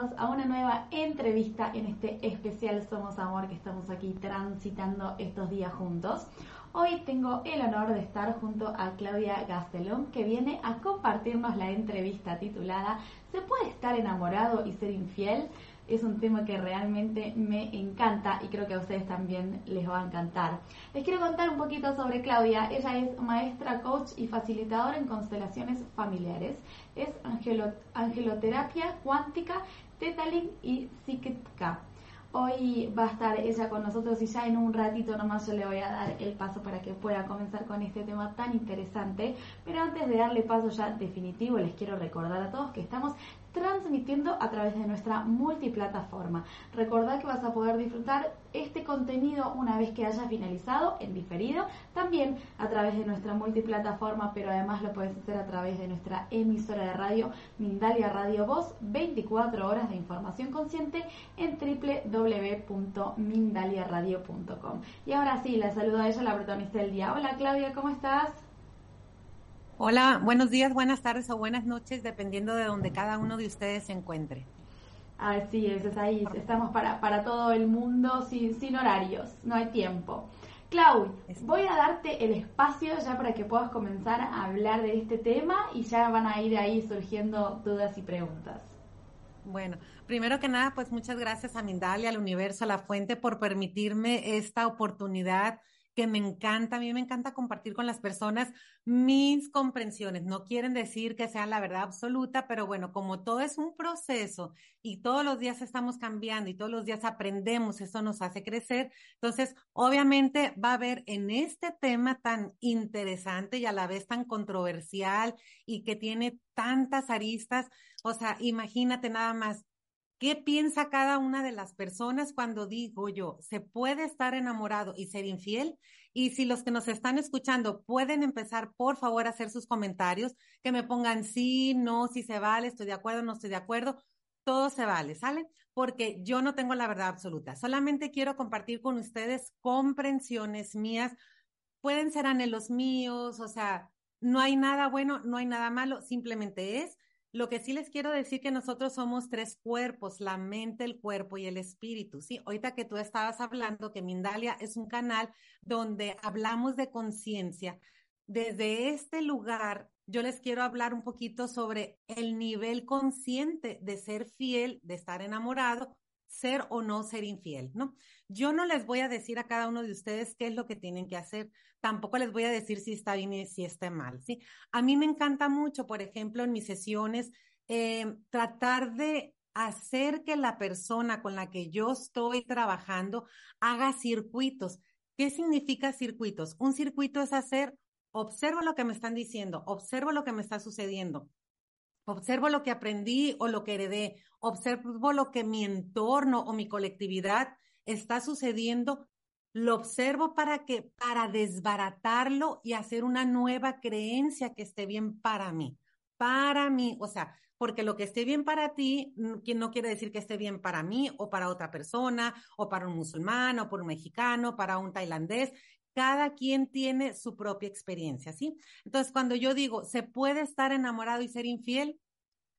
Todos a una nueva entrevista en este especial Somos Amor que estamos aquí transitando estos días juntos. Hoy tengo el honor de estar junto a Claudia Gastelón que viene a compartirnos la entrevista titulada ¿Se puede estar enamorado y ser infiel? es un tema que realmente me encanta y creo que a ustedes también les va a encantar. Les quiero contar un poquito sobre Claudia. Ella es maestra, coach y facilitadora en constelaciones familiares. Es angeloterapia cuántica, Tetalink y Psiquica. Hoy va a estar ella con nosotros y ya en un ratito nomás yo le voy a dar el paso para que pueda comenzar con este tema tan interesante. Pero antes de darle paso ya definitivo, les quiero recordar a todos que estamos transmitiendo a través de nuestra multiplataforma. Recordad que vas a poder disfrutar este contenido una vez que haya finalizado en diferido, también a través de nuestra multiplataforma, pero además lo puedes hacer a través de nuestra emisora de radio Mindalia Radio Voz, 24 horas de información consciente en www.mindaliaradio.com. Y ahora sí, la saludo a ella, la protagonista del día. Hola Claudia, ¿cómo estás? Hola, buenos días, buenas tardes o buenas noches, dependiendo de donde cada uno de ustedes se encuentre. Así es, es ahí, estamos para, para todo el mundo sin, sin horarios, no hay tiempo. Clau, voy a darte el espacio ya para que puedas comenzar a hablar de este tema y ya van a ir ahí surgiendo dudas y preguntas. Bueno, primero que nada, pues muchas gracias a Mindalia, al universo, a la fuente por permitirme esta oportunidad que me encanta, a mí me encanta compartir con las personas mis comprensiones. No quieren decir que sean la verdad absoluta, pero bueno, como todo es un proceso y todos los días estamos cambiando y todos los días aprendemos, eso nos hace crecer. Entonces, obviamente va a haber en este tema tan interesante y a la vez tan controversial y que tiene tantas aristas, o sea, imagínate nada más, ¿Qué piensa cada una de las personas cuando digo yo, se puede estar enamorado y ser infiel? Y si los que nos están escuchando pueden empezar, por favor, a hacer sus comentarios, que me pongan sí, no, si se vale, estoy de acuerdo, no estoy de acuerdo, todo se vale, ¿sale? Porque yo no tengo la verdad absoluta, solamente quiero compartir con ustedes comprensiones mías, pueden ser anhelos míos, o sea, no hay nada bueno, no hay nada malo, simplemente es lo que sí les quiero decir que nosotros somos tres cuerpos, la mente, el cuerpo y el espíritu. Sí, ahorita que tú estabas hablando que Mindalia es un canal donde hablamos de conciencia. Desde este lugar, yo les quiero hablar un poquito sobre el nivel consciente de ser fiel, de estar enamorado, ser o no ser infiel, ¿no? Yo no les voy a decir a cada uno de ustedes qué es lo que tienen que hacer, tampoco les voy a decir si está bien y si está mal, ¿sí? A mí me encanta mucho, por ejemplo, en mis sesiones, eh, tratar de hacer que la persona con la que yo estoy trabajando haga circuitos. ¿Qué significa circuitos? Un circuito es hacer, observo lo que me están diciendo, observo lo que me está sucediendo, observo lo que aprendí o lo que heredé, observo lo que mi entorno o mi colectividad está sucediendo, lo observo para que, para desbaratarlo y hacer una nueva creencia que esté bien para mí, para mí, o sea, porque lo que esté bien para ti no quiere decir que esté bien para mí o para otra persona o para un musulmán o por un mexicano, para un tailandés. Cada quien tiene su propia experiencia, ¿sí? Entonces, cuando yo digo, ¿se puede estar enamorado y ser infiel?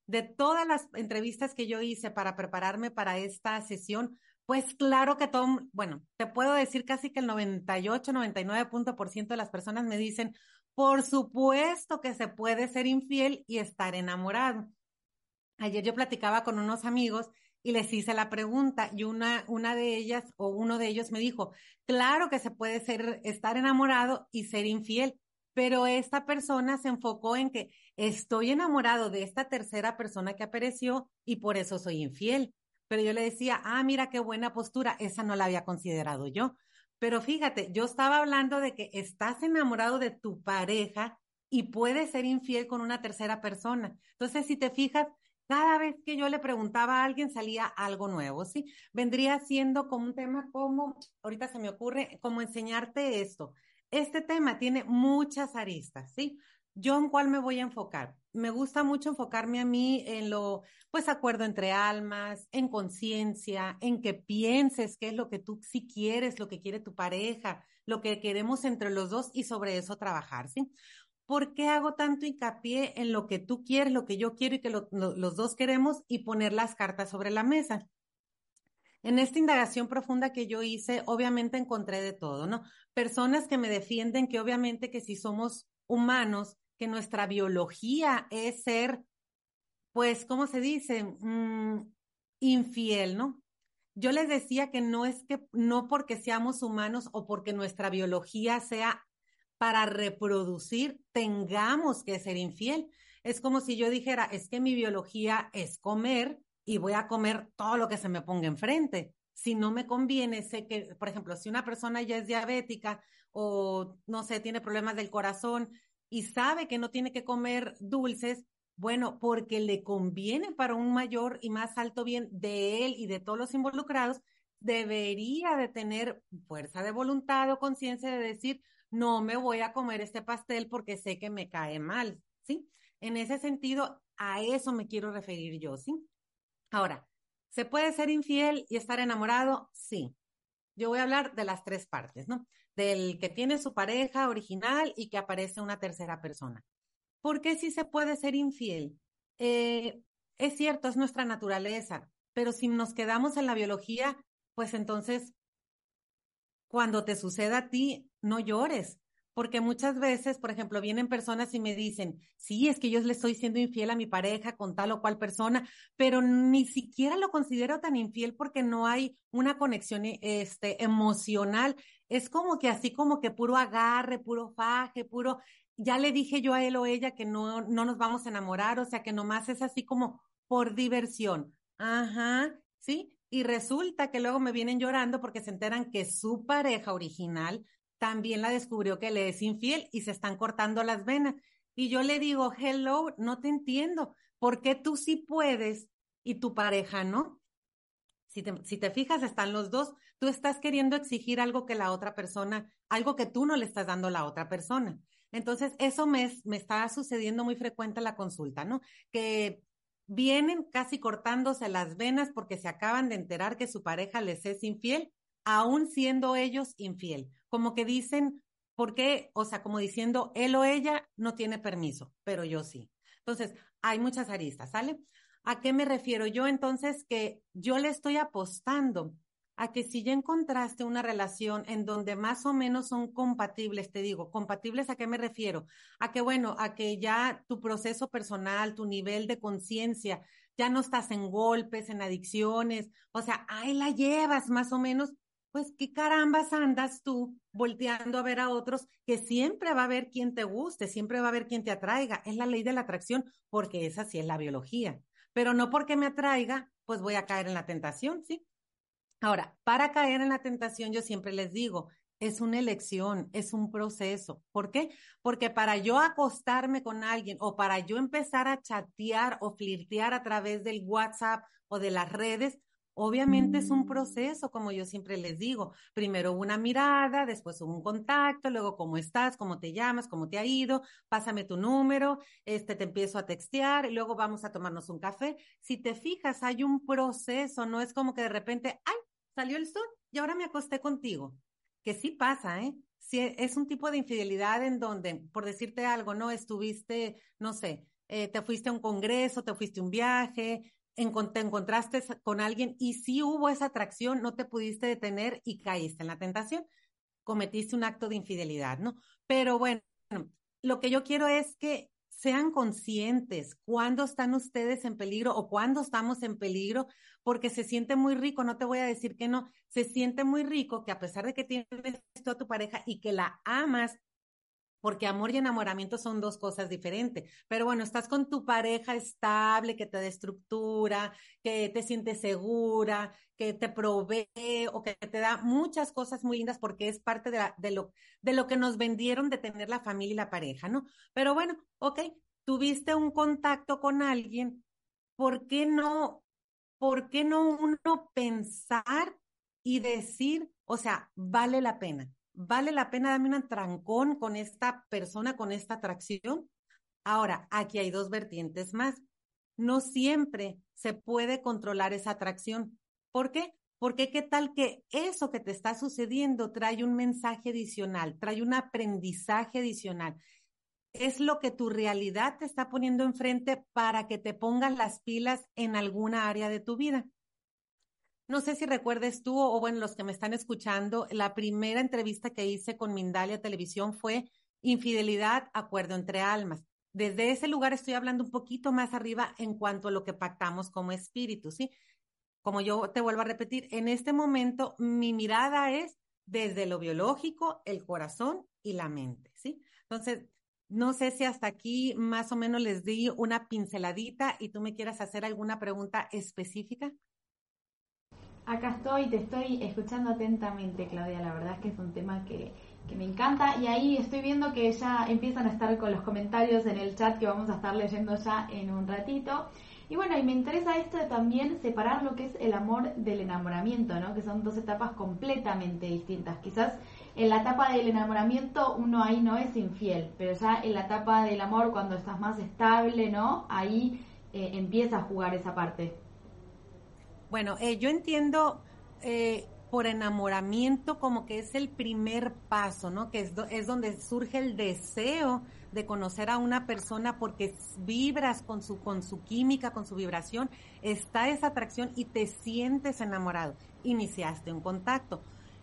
De todas las entrevistas que yo hice para prepararme para esta sesión, pues claro que todo, bueno, te puedo decir casi que el 98, 99% de las personas me dicen, por supuesto que se puede ser infiel y estar enamorado. Ayer yo platicaba con unos amigos y les hice la pregunta y una, una de ellas o uno de ellos me dijo, claro que se puede ser, estar enamorado y ser infiel, pero esta persona se enfocó en que estoy enamorado de esta tercera persona que apareció y por eso soy infiel. Pero yo le decía, ah, mira qué buena postura, esa no la había considerado yo. Pero fíjate, yo estaba hablando de que estás enamorado de tu pareja y puedes ser infiel con una tercera persona. Entonces, si te fijas, cada vez que yo le preguntaba a alguien salía algo nuevo, ¿sí? Vendría siendo como un tema como, ahorita se me ocurre, como enseñarte esto. Este tema tiene muchas aristas, ¿sí? ¿Yo en cuál me voy a enfocar? Me gusta mucho enfocarme a mí en lo, pues, acuerdo entre almas, en conciencia, en que pienses qué es lo que tú sí quieres, lo que quiere tu pareja, lo que queremos entre los dos y sobre eso trabajar, ¿sí? ¿Por qué hago tanto hincapié en lo que tú quieres, lo que yo quiero y que los dos queremos y poner las cartas sobre la mesa? En esta indagación profunda que yo hice, obviamente encontré de todo, ¿no? Personas que me defienden que obviamente que si somos humanos, que nuestra biología es ser, pues, ¿cómo se dice? Mm, infiel, ¿no? Yo les decía que no es que, no porque seamos humanos o porque nuestra biología sea para reproducir, tengamos que ser infiel. Es como si yo dijera, es que mi biología es comer y voy a comer todo lo que se me ponga enfrente. Si no me conviene, sé que, por ejemplo, si una persona ya es diabética o, no sé, tiene problemas del corazón y sabe que no tiene que comer dulces, bueno, porque le conviene para un mayor y más alto bien de él y de todos los involucrados, debería de tener fuerza de voluntad o conciencia de decir, no me voy a comer este pastel porque sé que me cae mal, ¿sí? En ese sentido, a eso me quiero referir yo, ¿sí? Ahora, ¿se puede ser infiel y estar enamorado? Sí. Yo voy a hablar de las tres partes, ¿no? Del que tiene su pareja original y que aparece una tercera persona. ¿Por qué sí se puede ser infiel? Eh, es cierto, es nuestra naturaleza, pero si nos quedamos en la biología, pues entonces, cuando te suceda a ti, no llores, porque muchas veces, por ejemplo, vienen personas y me dicen, sí, es que yo le estoy siendo infiel a mi pareja con tal o cual persona, pero ni siquiera lo considero tan infiel porque no hay una conexión este, emocional. Es como que así como que puro agarre, puro faje, puro, ya le dije yo a él o ella que no, no nos vamos a enamorar, o sea que nomás es así como por diversión. Ajá, ¿sí? Y resulta que luego me vienen llorando porque se enteran que su pareja original también la descubrió que le es infiel y se están cortando las venas. Y yo le digo, hello, no te entiendo. ¿Por qué tú sí puedes y tu pareja no? Si te, si te fijas, están los dos. Tú estás queriendo exigir algo que la otra persona, algo que tú no le estás dando a la otra persona. Entonces, eso me, me está sucediendo muy frecuente en la consulta, ¿no? Que vienen casi cortándose las venas porque se acaban de enterar que su pareja les es infiel, aún siendo ellos infiel como que dicen, ¿por qué? O sea, como diciendo, él o ella no tiene permiso, pero yo sí. Entonces, hay muchas aristas, ¿sale? ¿A qué me refiero? Yo entonces que yo le estoy apostando a que si ya encontraste una relación en donde más o menos son compatibles, te digo, compatibles a qué me refiero? A que, bueno, a que ya tu proceso personal, tu nivel de conciencia, ya no estás en golpes, en adicciones, o sea, ahí la llevas más o menos, pues qué carambas andas tú volteando a ver a otros que siempre va a haber quien te guste, siempre va a haber quien te atraiga. Es la ley de la atracción porque esa sí es la biología. Pero no porque me atraiga, pues voy a caer en la tentación, ¿sí? Ahora, para caer en la tentación, yo siempre les digo, es una elección, es un proceso. ¿Por qué? Porque para yo acostarme con alguien o para yo empezar a chatear o flirtear a través del WhatsApp o de las redes, Obviamente es un mm. proceso, como yo siempre les digo. Primero una mirada, después un contacto, luego cómo estás, cómo te llamas, cómo te ha ido, pásame tu número, este te empiezo a textear, y luego vamos a tomarnos un café. Si te fijas, hay un proceso, no es como que de repente, ay, salió el sol y ahora me acosté contigo. Que sí pasa, ¿eh? Sí, es un tipo de infidelidad en donde, por decirte algo, no estuviste, no sé, eh, te fuiste a un congreso, te fuiste a un viaje, te encontraste con alguien y si hubo esa atracción, no te pudiste detener y caíste en la tentación, cometiste un acto de infidelidad, ¿no? Pero bueno, lo que yo quiero es que sean conscientes cuando están ustedes en peligro o cuando estamos en peligro, porque se siente muy rico, no te voy a decir que no, se siente muy rico que a pesar de que tienes a tu pareja y que la amas porque amor y enamoramiento son dos cosas diferentes. Pero bueno, estás con tu pareja estable, que te da estructura, que te siente segura, que te provee o que te da muchas cosas muy lindas porque es parte de, de, lo, de lo que nos vendieron de tener la familia y la pareja, ¿no? Pero bueno, ok, tuviste un contacto con alguien, ¿por qué no, por qué no uno pensar y decir, o sea, vale la pena? ¿Vale la pena darme un trancón con esta persona, con esta atracción? Ahora, aquí hay dos vertientes más. No siempre se puede controlar esa atracción. ¿Por qué? Porque qué tal que eso que te está sucediendo trae un mensaje adicional, trae un aprendizaje adicional. es lo que tu realidad te está poniendo enfrente para que te pongas las pilas en alguna área de tu vida. No sé si recuerdes tú o bueno, los que me están escuchando, la primera entrevista que hice con Mindalia Televisión fue Infidelidad, acuerdo entre almas. Desde ese lugar estoy hablando un poquito más arriba en cuanto a lo que pactamos como espíritu, ¿sí? Como yo te vuelvo a repetir, en este momento mi mirada es desde lo biológico, el corazón y la mente, ¿sí? Entonces, no sé si hasta aquí más o menos les di una pinceladita y tú me quieras hacer alguna pregunta específica. Acá estoy, te estoy escuchando atentamente, Claudia. La verdad es que es un tema que, que me encanta y ahí estoy viendo que ya empiezan a estar con los comentarios en el chat que vamos a estar leyendo ya en un ratito. Y bueno, y me interesa esto de también separar lo que es el amor del enamoramiento, ¿no? Que son dos etapas completamente distintas. Quizás en la etapa del enamoramiento uno ahí no es infiel, pero ya en la etapa del amor cuando estás más estable, ¿no? Ahí eh, empieza a jugar esa parte. Bueno, eh, yo entiendo eh, por enamoramiento como que es el primer paso, ¿no? Que es, es donde surge el deseo de conocer a una persona porque vibras con su, con su química, con su vibración, está esa atracción y te sientes enamorado. Iniciaste un contacto.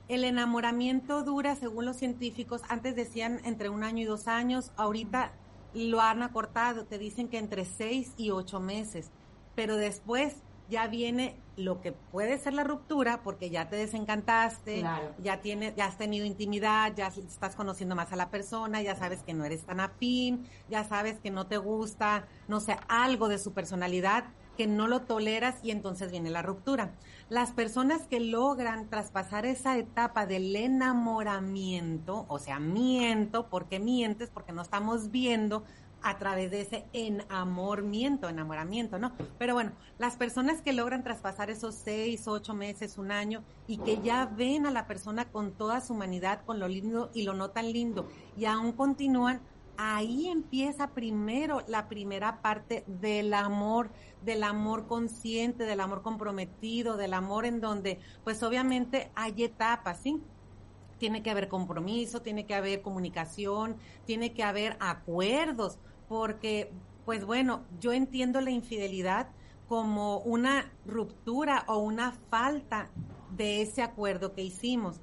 El enamoramiento dura, según los científicos, antes decían entre un año y dos años, ahorita lo han acortado, te dicen que entre seis y ocho meses, pero después ya viene lo que puede ser la ruptura porque ya te desencantaste, ya tienes, ya has tenido intimidad, ya estás conociendo más a la persona, ya sabes que no eres tan afín, ya sabes que no te gusta, no sé, algo de su personalidad que no lo toleras y entonces viene la ruptura. Las personas que logran traspasar esa etapa del enamoramiento, o sea, miento, porque mientes? Porque no estamos viendo a través de ese enamoramiento, enamoramiento, ¿no? Pero bueno, las personas que logran traspasar esos seis, ocho meses, un año y que ya ven a la persona con toda su humanidad, con lo lindo y lo no tan lindo y aún continúan, ahí empieza primero la primera parte del amor, del amor consciente, del amor comprometido, del amor en donde pues obviamente hay etapas, ¿sí? tiene que haber compromiso, tiene que haber comunicación, tiene que haber acuerdos, porque, pues bueno, yo entiendo la infidelidad como una ruptura o una falta de ese acuerdo que hicimos.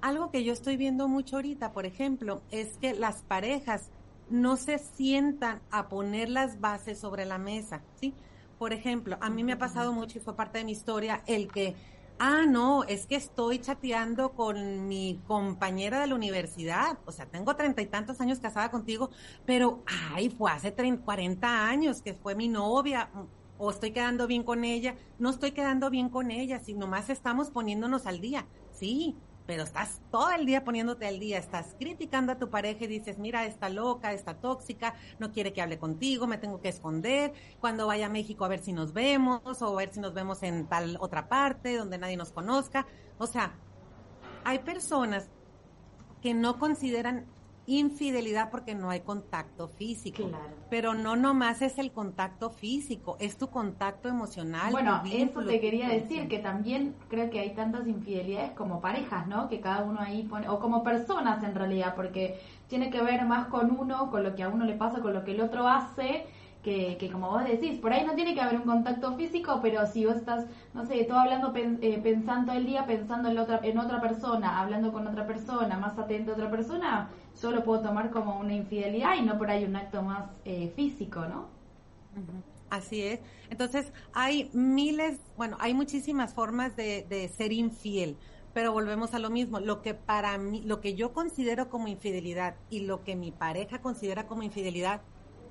Algo que yo estoy viendo mucho ahorita, por ejemplo, es que las parejas no se sientan a poner las bases sobre la mesa, ¿sí? Por ejemplo, a mí me ha pasado mucho y fue parte de mi historia el que ah, no, es que estoy chateando con mi compañera de la universidad, o sea, tengo treinta y tantos años casada contigo, pero, ay, fue hace 30, 40 años que fue mi novia, o estoy quedando bien con ella, no estoy quedando bien con ella, sino más estamos poniéndonos al día, sí, pero estás todo el día poniéndote al día, estás criticando a tu pareja y dices, mira, está loca, está tóxica, no quiere que hable contigo, me tengo que esconder, cuando vaya a México a ver si nos vemos o a ver si nos vemos en tal otra parte donde nadie nos conozca. O sea, hay personas que no consideran infidelidad porque no hay contacto físico. Claro. Pero no nomás es el contacto físico, es tu contacto emocional. Bueno, eso te quería decir, que también creo que hay tantas infidelidades como parejas, ¿no? Que cada uno ahí pone, o como personas en realidad, porque tiene que ver más con uno, con lo que a uno le pasa, con lo que el otro hace que, como vos decís, por ahí no tiene que haber un contacto físico, pero si vos estás, no sé, todo hablando, eh, pensando el día, pensando en otra, en otra persona, hablando con otra persona, más atento a otra persona, yo lo puedo tomar como una infidelidad y no por ahí un acto más eh, físico, ¿no? Así es. Entonces, hay miles, bueno, hay muchísimas formas de, de ser infiel pero volvemos a lo mismo, lo que para mí, lo que yo considero como infidelidad y lo que mi pareja considera como infidelidad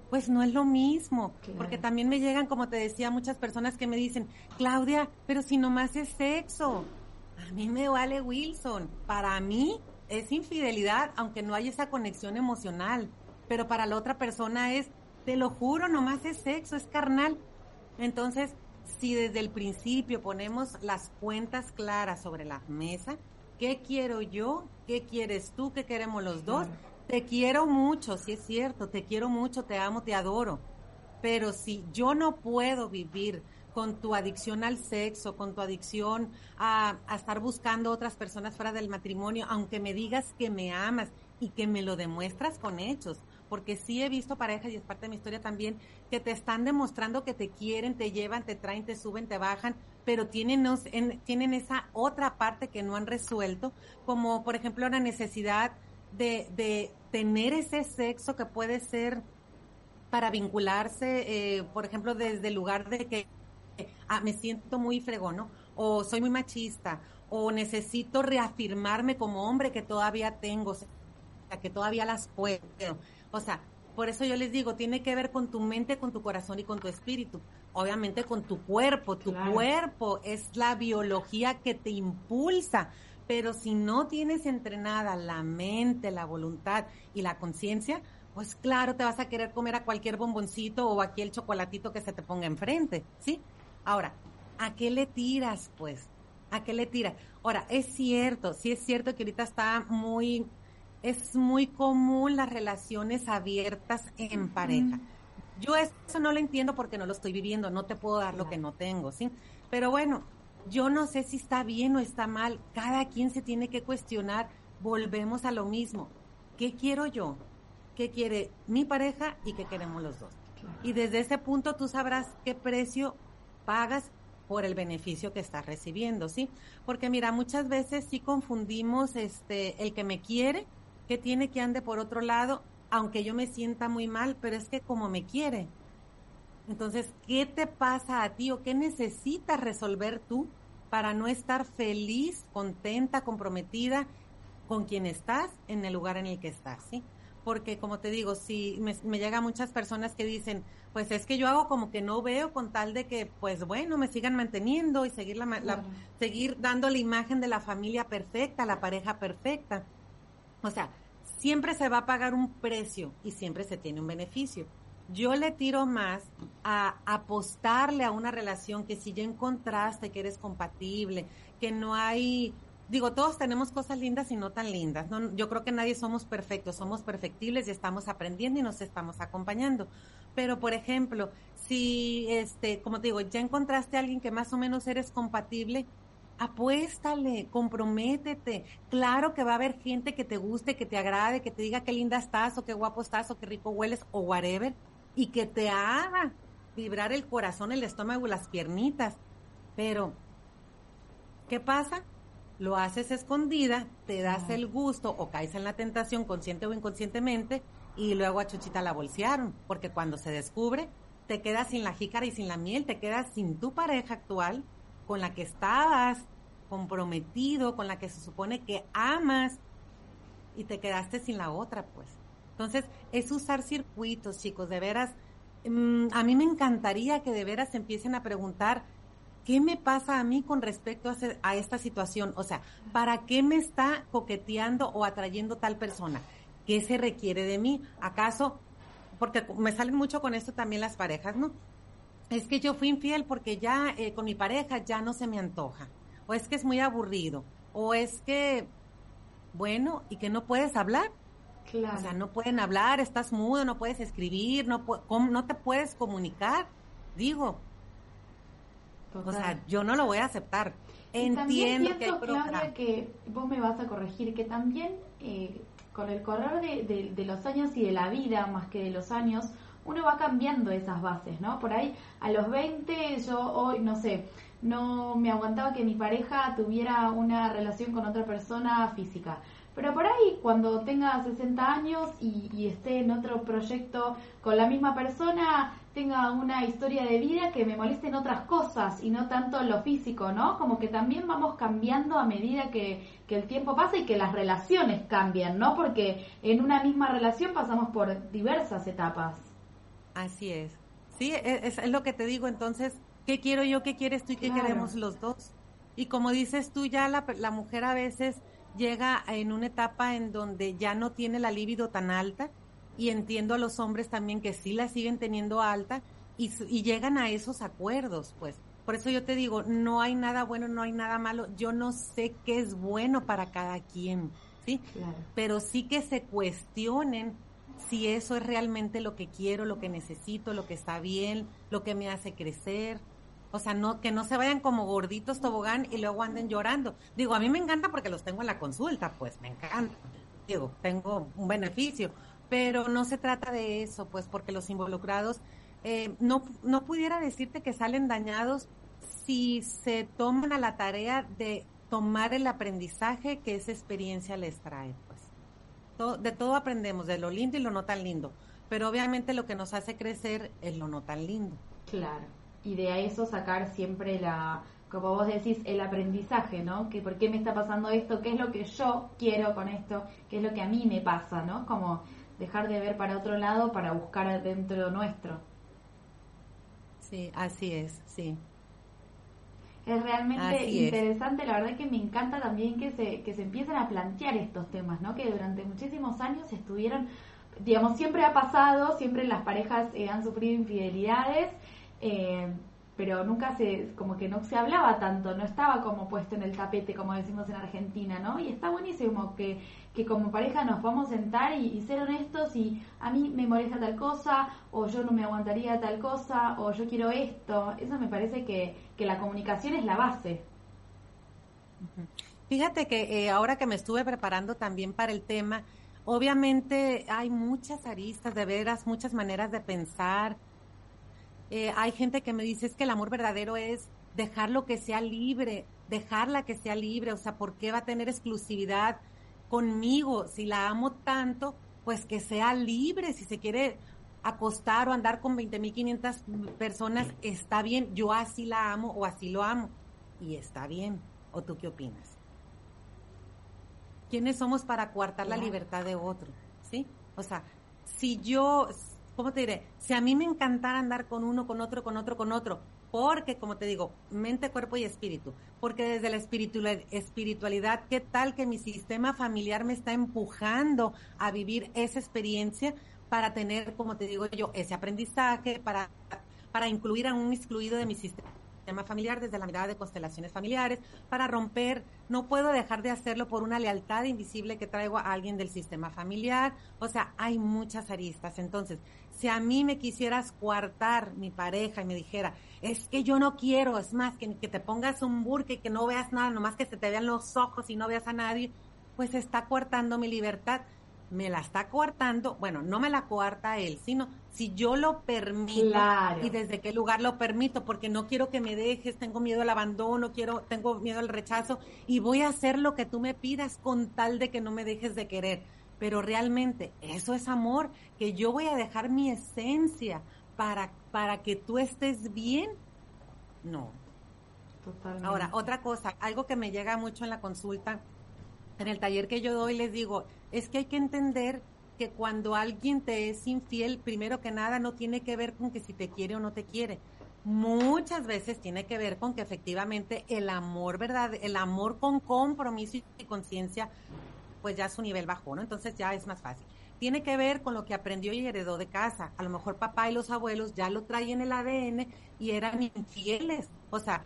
pues no es lo mismo, porque también me llegan, como te decía, muchas personas que me dicen, Claudia, pero si nomás es sexo, a mí me vale Wilson, para mí es infidelidad, aunque no hay esa conexión emocional, pero para la otra persona es, te lo juro, nomás es sexo, es carnal. Entonces, si desde el principio ponemos las cuentas claras sobre la mesa, ¿qué quiero yo? ¿Qué quieres tú? ¿Qué queremos los dos? Te quiero mucho, sí es cierto, te quiero mucho, te amo, te adoro. Pero si yo no puedo vivir con tu adicción al sexo, con tu adicción a, estar buscando otras personas fuera del matrimonio, aunque me digas que me amas y que me lo demuestras con hechos, porque sí he visto parejas, y es parte de mi historia también, que te están demostrando que te quieren, te llevan, te traen, te suben, te bajan, pero tienen, tienen esa otra parte que no han resuelto, como por ejemplo la necesidad de, de tener ese sexo que puede ser para vincularse, eh, por ejemplo, desde el lugar de que ah, me siento muy fregón, O soy muy machista, o necesito reafirmarme como hombre que todavía tengo, o sea, que todavía las puedo. O sea, por eso yo les digo, tiene que ver con tu mente, con tu corazón y con tu espíritu. Obviamente con tu cuerpo. Tu cuerpo es la biología que te impulsa. Pero si no tienes entrenada la mente, la voluntad y la conciencia, pues claro, te vas a querer comer a cualquier bomboncito o aquí el chocolatito que se te ponga enfrente, ¿sí? Ahora, ¿a qué le tiras, pues? ¿A qué le tiras? Ahora, es cierto, sí es cierto que ahorita está muy es muy común las relaciones abiertas en pareja. Yo eso no lo entiendo porque no lo estoy viviendo, no te puedo dar lo que no tengo, ¿sí? Pero bueno, yo no sé si está bien o está mal, cada quien se tiene que cuestionar, volvemos a lo mismo, ¿qué quiero yo? ¿Qué quiere mi pareja y qué queremos los dos? Y desde ese punto tú sabrás qué precio pagas por el beneficio que estás recibiendo, ¿sí? Porque mira, muchas veces sí confundimos este el que me quiere que tiene que ande por otro lado, aunque yo me sienta muy mal, pero es que como me quiere. Entonces, ¿qué te pasa a ti o qué necesitas resolver tú para no estar feliz, contenta, comprometida con quien estás en el lugar en el que estás, ¿sí? Porque como te digo, si me, me llegan muchas personas que dicen, pues es que yo hago como que no veo con tal de que, pues bueno, me sigan manteniendo y seguir, la, seguir dando la imagen de la familia perfecta, la pareja perfecta. O sea, siempre se va a pagar un precio y siempre se tiene un beneficio. Yo le tiro más a apostarle a una relación que si ya encontraste que eres compatible, que no hay, digo, todos tenemos cosas lindas y no tan lindas. No, yo creo que nadie somos perfectos, somos perfectibles y estamos aprendiendo y nos estamos acompañando. Pero, por ejemplo, si, este, como te digo, ya encontraste a alguien que más o menos eres compatible, apuéstale, comprométete. Claro que va a haber gente que te guste, que te agrade, que te diga qué linda estás o qué guapo estás o qué rico hueles o whatever y que te haga vibrar el corazón, el estómago, las piernitas. Pero, ¿qué pasa? Lo haces escondida, te das el gusto o caes en la tentación consciente o inconscientemente y luego a Chuchita la bolsearon, porque cuando se descubre, te quedas sin la jícara y sin la miel, te quedas sin tu pareja actual con la que estabas comprometido, con la que se supone que amas y te quedaste sin la otra, pues. Entonces, es usar circuitos, chicos, de veras. Mm, a mí me encantaría que de veras empiecen a preguntar, ¿qué me pasa a mí con respecto a, a esta situación? O sea, ¿para qué me está coqueteando o atrayendo tal persona? ¿Qué se requiere de mí? ¿Acaso? Porque me salen mucho con esto también las parejas, ¿no? es que yo fui infiel porque ya eh, con mi pareja ya no se me antoja, o es que es muy aburrido, o es que, bueno, y que no puedes hablar. Claro. O sea, no pueden hablar, estás mudo, no puedes escribir, no, no te puedes comunicar. Digo, o sea, yo no lo voy a aceptar. Entiendo que, Claudia, que vos me vas a corregir, que también eh, con el correr de, de los años y de la vida, más que de los años, uno va cambiando esas bases, ¿no? Por ahí a los 20 yo hoy, no sé, no me aguantaba que mi pareja tuviera una relación con otra persona física. Pero por ahí, cuando tenga 60 años y, esté en otro proyecto con la misma persona, tenga una historia de vida que me molesten otras cosas y no tanto lo físico, ¿no? Como que también vamos cambiando a medida que, que el tiempo pasa y que las relaciones cambian, ¿no? Porque en una misma relación pasamos por diversas etapas. Así es. Sí, e, es, es, lo que te digo. Entonces, ¿qué quiero yo? ¿Qué quieres tú y qué queremos los dos? Y como dices tú, ya la, la mujer a veces llega en una etapa en donde ya no tiene la libido tan alta y entiendo a los hombres también que sí la siguen teniendo alta y, y, llegan a esos acuerdos, pues. Por eso yo te digo, no hay nada bueno, no hay nada malo. Yo no sé qué es bueno para cada quien, ¿sí? Pero sí que se cuestionen si eso es realmente lo que quiero, lo que necesito, lo que está bien, lo que me hace crecer. O sea, no, que no se vayan como gorditos tobogán y luego anden llorando. Digo, a mí me encanta porque los tengo en la consulta, pues me encanta. digo, tengo un beneficio, pero no se trata de eso, pues porque los involucrados eh, no, no pudiera decirte que salen dañados si se toman a la tarea de tomar el aprendizaje que esa experiencia les trae. Pues. de todo aprendemos, de lo lindo y lo no tan lindo, pero obviamente lo que nos hace crecer es lo no tan lindo. Claro, y de eso sacar siempre la, como vos decís, el aprendizaje, ¿no? Que por qué me está pasando esto, qué es lo que yo quiero con esto, qué es lo que a mí me pasa, ¿no? Como dejar de ver para otro lado para buscar dentro nuestro. Sí, así es, sí. Es realmente interesante, la verdad que me encanta también que se, que se empiecen a plantear estos temas, ¿no? Que durante muchísimos años estuvieron, digamos, siempre ha pasado, siempre las parejas eh, han sufrido infidelidades, eh, pero nunca se, como que no se hablaba tanto, no estaba como puesto en el tapete, como decimos en Argentina, ¿no? Y está buenísimo que, que como pareja nos vamos a sentar y, ser honestos y a mí me molesta tal cosa, o yo no me aguantaría tal cosa, o yo quiero esto. Eso me parece que, que la comunicación es la base. Fíjate que eh, ahora que me estuve preparando también para el tema, obviamente hay muchas aristas de veras, muchas maneras de pensar, eh, hay gente que me dice es que el amor verdadero es dejarlo que sea libre, dejarla que sea libre, o sea, ¿por qué va a tener exclusividad conmigo? Si la amo tanto, pues que sea libre, si se quiere acostar o andar con 20.500 personas, está bien, yo así la amo o así lo amo, y está bien, ¿o tú qué opinas? ¿Quiénes somos para coartar la libertad de otro? ¿Sí? O sea, si yo, ¿cómo te diré? Si a mí me encantara andar con uno, con otro, con otro, con otro, porque, como te digo, mente, cuerpo y espíritu, porque desde la espiritualidad, ¿qué tal que mi sistema familiar me está empujando a vivir esa experiencia para tener, como te digo yo, ese aprendizaje, para, para incluir a un excluido de mi sistema? tema familiar desde la mirada de constelaciones familiares para romper, no puedo dejar de hacerlo por una lealtad invisible que traigo a alguien del sistema familiar, o sea, hay muchas aristas. Entonces, si a mí me quisieras coartar mi pareja y me dijera, es que yo no quiero, es más, que, que te pongas un burque y que no veas nada, nomás que se te vean los ojos y no veas a nadie, pues está coartando mi libertad me la está coartando, bueno, no me la coarta él, sino si yo lo permito y desde qué lugar lo permito, porque no quiero que me dejes, tengo miedo al abandono, quiero, tengo miedo al rechazo y voy a hacer lo que tú me pidas con tal de que no me dejes de querer. Pero realmente eso es amor, que yo voy a dejar mi esencia para, para que tú estés bien. No. Totalmente. Ahora, otra cosa, algo que me llega mucho en la consulta, en el taller que yo doy, les digo, es que hay que entender que cuando alguien te es infiel, primero que nada no tiene que ver con que si te quiere o no te quiere. Muchas veces tiene que ver con que efectivamente el amor, ¿verdad? El amor con compromiso y conciencia, pues ya su nivel bajó, ¿no? Entonces ya es más fácil. Tiene que ver con lo que aprendió y heredó de casa. A lo mejor papá y los abuelos ya lo traen en el ADN y eran infieles. O sea,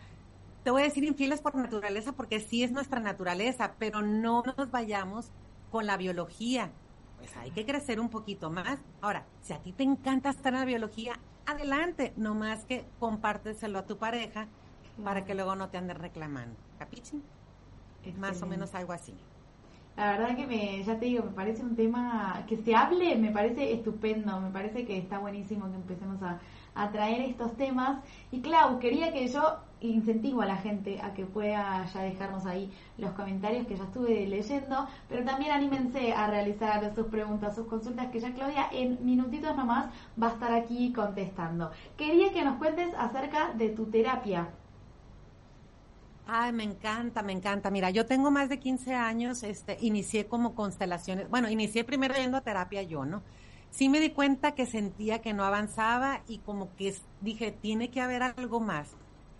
te voy a decir infieles por naturaleza porque sí es nuestra naturaleza, pero no nos vayamos con la biología. Pues hay que crecer un poquito más. Ahora, si a ti te encanta estar en la biología, adelante, no más que compárteselo a tu pareja para que luego no te anden reclamando. ¿Capichi? Es más o menos algo así. La verdad que me, ya te digo, me parece un tema que se hable, me parece estupendo, me parece que está buenísimo que empecemos a, a traer estos temas. Y Clau, quería que yo incentivo a la gente a que pueda ya dejarnos ahí los comentarios que ya estuve leyendo, pero también anímense a realizar sus preguntas, sus consultas, que ya Claudia en minutitos nomás va a estar aquí contestando. Quería que nos cuentes acerca de tu terapia. Ay, me encanta, me encanta. Mira, yo tengo más de 15 años, este, inicié como constelaciones, bueno, inicié primero yendo a terapia yo, ¿no? sí me di cuenta que sentía que no avanzaba y como que dije, tiene que haber algo más.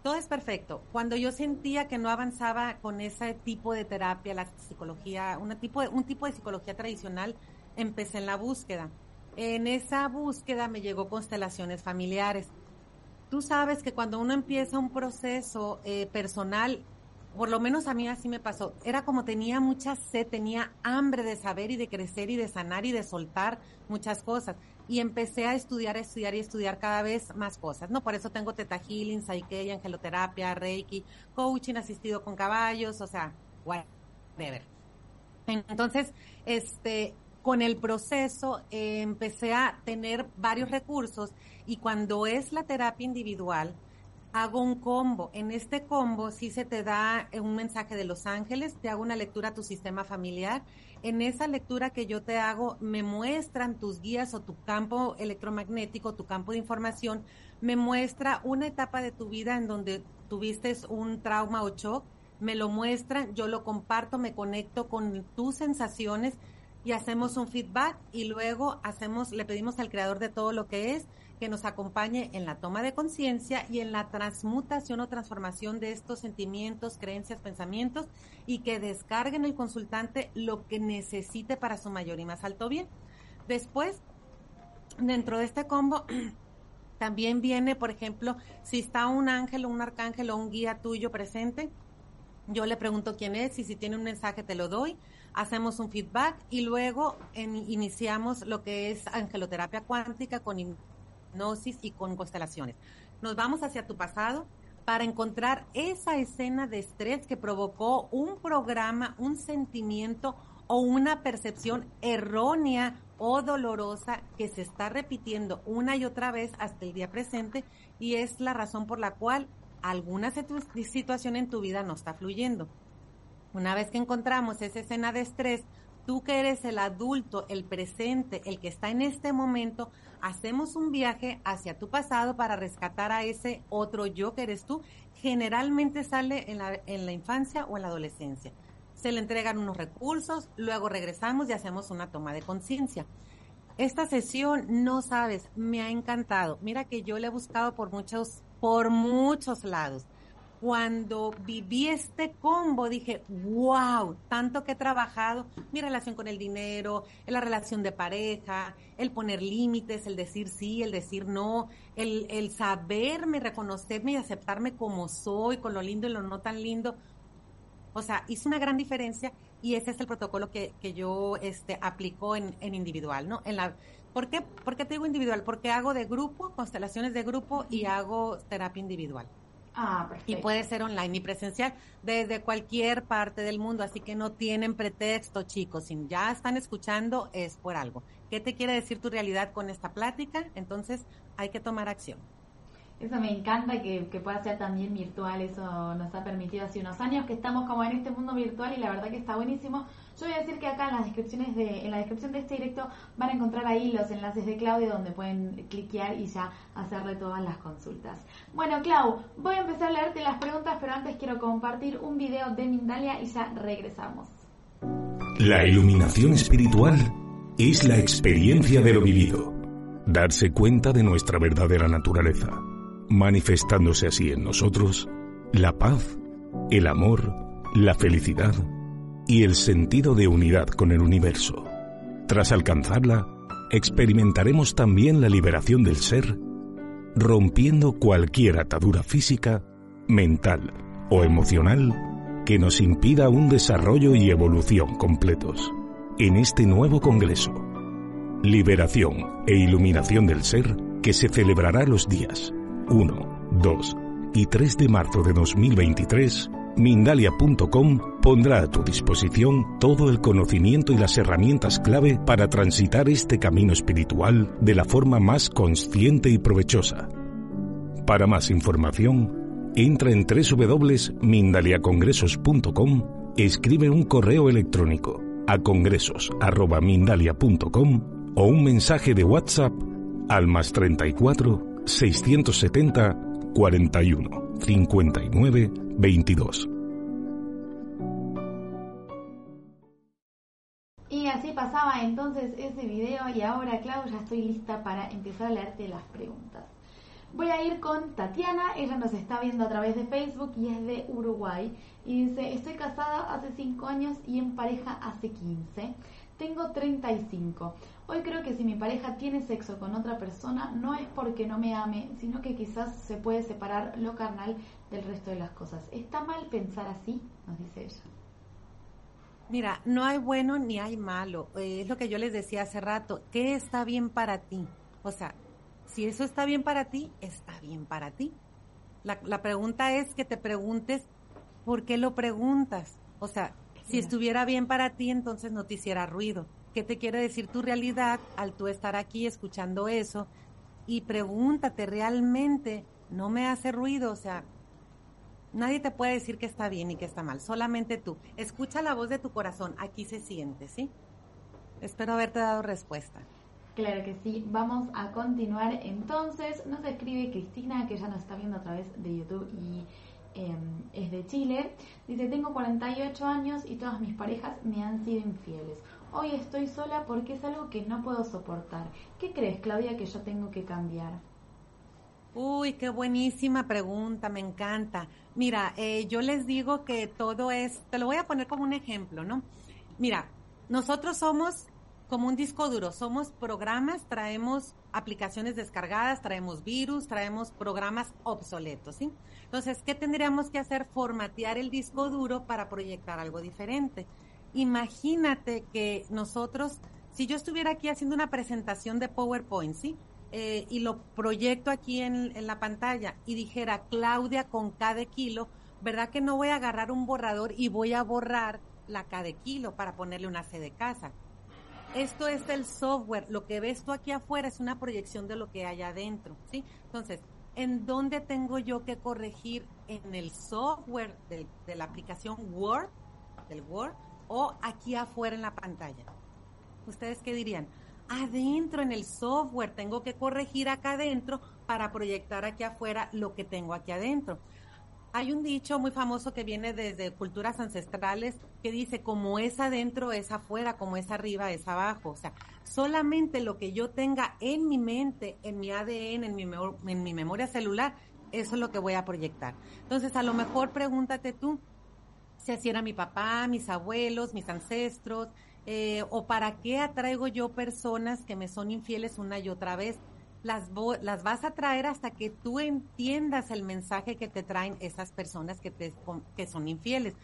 Todo es perfecto. Cuando yo sentía que no avanzaba con ese tipo de terapia, la psicología, tipo de, un tipo de psicología tradicional, empecé en la búsqueda. En esa búsqueda me llegó constelaciones familiares. Tú sabes que cuando uno empieza un proceso eh, personal, por lo menos a mí así me pasó, era como tenía mucha sed, tenía hambre de saber y de crecer y de sanar y de soltar muchas cosas. Y empecé a estudiar, a estudiar y estudiar cada vez más cosas, ¿no? Por eso tengo Teta Healing, Psyche, Angeloterapia, Reiki, coaching asistido con caballos, o sea, whatever. Entonces, este, con el proceso eh, empecé a tener varios recursos y cuando es la terapia individual, hago un combo. En este combo sí se te da un mensaje de los ángeles, te hago una lectura a tu sistema familiar. En esa lectura que yo te hago, me muestran tus guías o tu campo electromagnético, tu campo de información, me muestra una etapa de tu vida en donde tuviste un trauma o shock, me lo muestran, yo lo comparto, me conecto con tus sensaciones y hacemos un feedback y luego hacemos, le pedimos al creador de todo lo que es que nos acompañe en la toma de conciencia y en la transmutación o transformación de estos sentimientos, creencias, pensamientos y que descargue en el consultante lo que necesite para su mayor y más alto bien. Después, dentro de este combo, también viene, por ejemplo, si está un ángel o un arcángel o un guía tuyo presente, yo le pregunto quién es y si tiene un mensaje te lo doy, hacemos un feedback y luego iniciamos lo que es angeloterapia cuántica con hipnosis y con constelaciones. Nos vamos hacia tu pasado para encontrar esa escena de estrés que provocó un programa, un sentimiento o una percepción errónea o dolorosa que se está repitiendo una y otra vez hasta el día presente y es la razón por la cual alguna situación en tu vida no está fluyendo. Una vez que encontramos esa escena de estrés, tú que eres el adulto, el presente, el que está en este momento, hacemos un viaje hacia tu pasado para rescatar a ese otro yo que eres tú. Generalmente sale en la, en la infancia o en la adolescencia. Se le entregan unos recursos, luego regresamos y hacemos una toma de conciencia. Esta sesión, no sabes, me ha encantado. Mira que yo le he buscado por muchos, por muchos lados cuando viví este combo dije, wow, tanto que he trabajado, mi relación con el dinero, la relación de pareja, el poner límites, el decir sí, el decir no, el, el saberme, reconocerme y aceptarme como soy, con lo lindo y lo no tan lindo. O sea, hizo una gran diferencia y ese es el protocolo que, que yo este, aplico en, en individual, ¿no? En la, ¿por, qué, ¿Por qué te digo individual? Porque hago de grupo, constelaciones de grupo y hago terapia individual. Ah, perfecto. Y puede ser online y presencial desde cualquier parte del mundo, así que no tienen pretexto, chicos. Si ya están escuchando, es por algo. ¿Qué te quiere decir tu realidad con esta plática? Entonces, hay que tomar acción. Eso me encanta que, que, pueda ser también virtual, eso nos ha permitido hace unos años que estamos como en este mundo virtual y la verdad que está buenísimo. Yo voy a decir que acá en las descripciones de, en la descripción de este directo van a encontrar ahí los enlaces de Claudia donde pueden cliquear y ya hacerle todas las consultas. Bueno, Clau, voy a empezar a leerte las preguntas, pero antes quiero compartir un video de Mindalia y ya regresamos. La iluminación espiritual es la experiencia de lo vivido, darse cuenta de nuestra verdadera naturaleza manifestándose así en nosotros la paz, el amor, la felicidad y el sentido de unidad con el universo. Tras alcanzarla, experimentaremos también la liberación del ser, rompiendo cualquier atadura física, mental o emocional que nos impida un desarrollo y evolución completos. En este nuevo Congreso, Liberación e Iluminación del Ser, que se celebrará los días 1, 2 y 3 de marzo de 2023, Mindalia.com pondrá a tu disposición todo el conocimiento y las herramientas clave para transitar este camino espiritual de la forma más consciente y provechosa. Para más información, entra en www.mindaliacongresos.com, escribe un correo electrónico a congresos.mindalia.com o un mensaje de WhatsApp al más 34 670 41 59 22. Y así pasaba entonces ese video y ahora Clau ya estoy lista para empezar a leerte las preguntas. Voy a ir con Tatiana, ella nos está viendo a través de Facebook y es de Uruguay. Y dice, estoy casada hace 5 años y en pareja hace 15. Tengo 35. Hoy creo que si mi pareja tiene sexo con otra persona, no es porque no me ame, sino que quizás se puede separar lo carnal del resto de las cosas. ¿Está mal pensar así? Nos dice ella. Mira, no hay bueno ni hay malo. Eh, es lo que yo les decía hace rato. ¿Qué está bien para ti? O sea, si eso está bien para ti, está bien para ti. La, la pregunta es que te preguntes por qué lo preguntas. O sea, Si estuviera bien para ti, entonces no te hiciera ruido. ¿Qué te quiere decir tu realidad al tú estar aquí escuchando eso? Y pregúntate, ¿realmente no me hace ruido? O sea, nadie te puede decir que está bien y que está mal, solamente tú. Escucha la voz de tu corazón, aquí se siente, ¿sí? Espero haberte dado respuesta. Claro que sí. Vamos a continuar entonces. Nos escribe Cristina, que ya nos está viendo a través de YouTube y em, es de Chile. Dice, tengo 48 años y todas mis parejas me han sido infieles. Hoy estoy sola porque es algo que no puedo soportar. ¿Qué crees, Claudia, que yo tengo que cambiar? Uy, qué buenísima pregunta, me encanta. Mira, eh, yo les digo que todo es, te lo voy a poner como un ejemplo, ¿no? Mira, nosotros somos como un disco duro. Somos programas, traemos aplicaciones descargadas, traemos virus, traemos programas obsoletos, ¿sí? Entonces, ¿qué tendríamos que hacer? Formatear el disco duro para proyectar algo diferente. Imagínate que nosotros, si yo estuviera aquí haciendo una presentación de PowerPoint, ¿sí? Eh, y lo proyecto aquí en, la pantalla y dijera Claudia con cada kilo, ¿verdad que no voy a agarrar un borrador y voy a borrar la cada kilo para ponerle una C de casa? esto es el software. Lo que ves tú aquí afuera es una proyección de lo que hay adentro, ¿sí? Entonces, ¿en dónde tengo yo que corregir? ¿En el software de la aplicación Word, del Word, o aquí afuera en la pantalla? ¿Ustedes qué dirían? Adentro en el software tengo que corregir acá adentro para proyectar aquí afuera lo que tengo aquí adentro. Hay un dicho muy famoso que viene desde culturas ancestrales que dice, como es adentro, es afuera, como es arriba, es abajo. O sea, solamente lo que yo tenga en mi mente, en mi ADN, en mi, memoria celular, eso es lo que voy a proyectar. Entonces, a lo mejor pregúntate tú, si así era mi papá, mis abuelos, mis ancestros, eh, o para qué atraigo yo personas que me son infieles una y otra vez las, las vas a traer hasta que tú entiendas el mensaje que te traen esas personas que, te, que son infieles.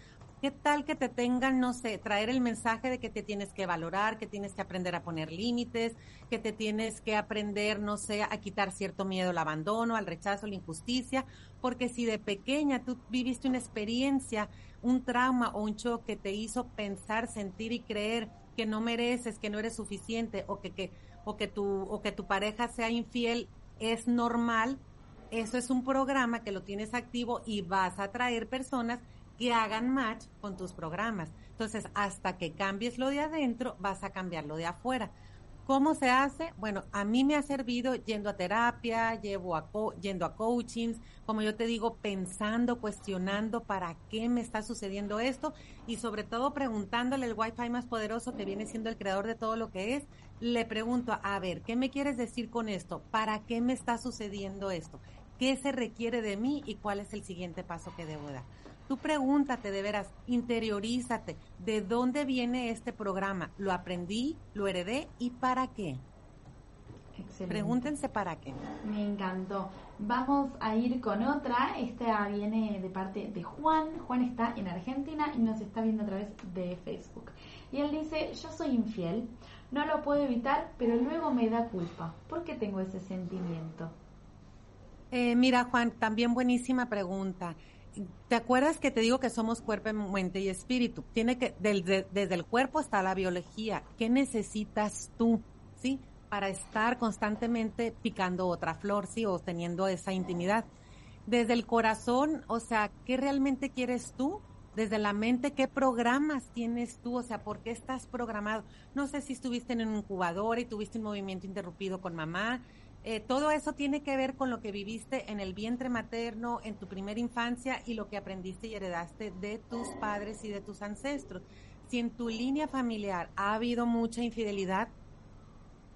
¿Qué tal que te tengan, no sé, traer el mensaje de que te tienes que valorar, que tienes que aprender a poner límites, que te tienes que aprender, no sé, a quitar cierto miedo al abandono, al rechazo, la injusticia? Porque si de pequeña tú viviste una experiencia, un trauma o un shock que te hizo pensar, sentir y creer que no mereces, que no eres suficiente o que, que o que tu, o que tu pareja sea infiel es normal, eso es un programa que lo tienes activo y vas a traer personas que hagan match con tus programas. Entonces, hasta que cambies lo de adentro, vas a cambiar lo de afuera. ¿Cómo se hace? Bueno, a mí me ha servido yendo a terapia, llevo a yendo a coachings, como yo te digo, pensando, cuestionando para qué me está sucediendo esto y sobre todo preguntándole el Wi-Fi más poderoso que viene siendo el creador de todo lo que es, le pregunto, a ver, ¿qué me quieres decir con esto? ¿Para qué me está sucediendo esto? ¿Qué se requiere de mí y cuál es el siguiente paso que debo dar? Tú pregúntate de veras, interiorízate, ¿de dónde viene este programa? ¿Lo aprendí? ¿Lo heredé? ¿Y para qué? Excelente. Pregúntense para qué. Me encantó. Vamos a ir con otra. Esta viene de parte de Juan. Juan está en Argentina y nos está viendo a través de Facebook. Y él dice, yo soy infiel, no lo puedo evitar, pero luego me da culpa. ¿Por qué tengo ese sentimiento? Eh, mira, Juan, también buenísima pregunta. ¿Te acuerdas que te digo que somos cuerpo, mente y espíritu? Tiene que, desde el cuerpo hasta la biología. ¿Qué necesitas tú, sí? Para estar constantemente picando otra flor, sí, o teniendo esa intimidad. Desde el corazón, o sea, ¿qué realmente quieres tú? Desde la mente, ¿qué programas tienes tú? O sea, ¿por qué estás programado? No sé si estuviste en un incubador y tuviste un movimiento interrumpido con mamá, eh, todo eso tiene que ver con lo que viviste en el vientre materno, en tu primera infancia y lo que aprendiste y heredaste de tus padres y de tus ancestros. Si en tu línea familiar ha habido mucha infidelidad,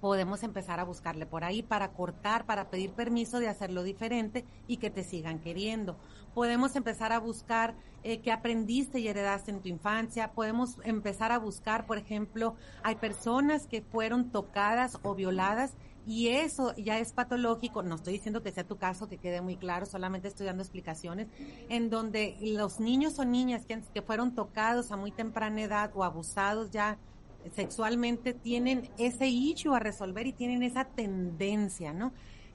podemos empezar a buscarle por ahí para cortar, para pedir permiso de hacerlo diferente y que te sigan queriendo. Podemos empezar a buscar eh, qué aprendiste y heredaste en tu infancia. Podemos empezar a buscar, por ejemplo, hay personas que fueron tocadas o violadas y eso ya es patológico, no estoy diciendo que sea tu caso, que quede muy claro, solamente estoy dando explicaciones, en donde los niños o niñas que, fueron tocados a muy temprana edad o abusados ya sexualmente tienen ese issue a resolver y tienen esa tendencia, ¿no?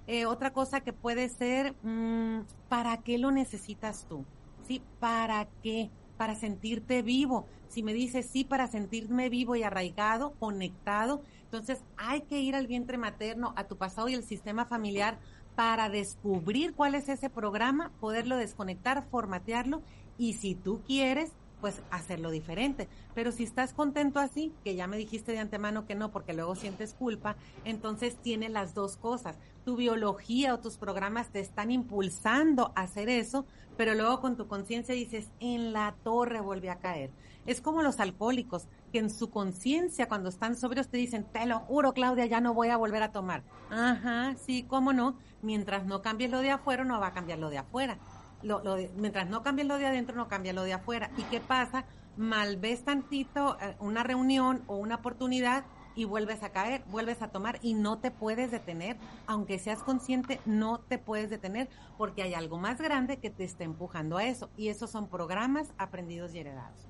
Eh, otra cosa que puede ser, mm, ¿para qué lo necesitas tú? ¿Sí? ¿Para qué? para sentirte vivo. Si me dices sí para sentirme vivo y arraigado, conectado, entonces hay que ir al vientre materno, a tu pasado y el sistema familiar para descubrir cuál es ese programa, poderlo desconectar, formatearlo y si tú quieres, pues hacerlo diferente. Pero si estás contento así, que ya me dijiste de antemano que no, porque luego sientes culpa, entonces tiene las dos cosas. Tu biología o tus programas te están impulsando a hacer eso, pero luego con tu conciencia dices, en la torre volví a caer. Es como los alcohólicos, que en su conciencia cuando están sobrios te dicen, te lo juro Claudia, ya no voy a volver a tomar. Ajá, sí, cómo no. Mientras no cambies lo de afuera, no va a cambiar lo de afuera lo, mientras no cambie lo de adentro, no cambia lo de afuera. ¿Y qué pasa? Mal ves tantito eh, una reunión o una oportunidad y vuelves a caer, vuelves a tomar y no te puedes detener, aunque seas consciente, no te puedes detener porque hay algo más grande que te está empujando a eso y esos son programas aprendidos y heredados.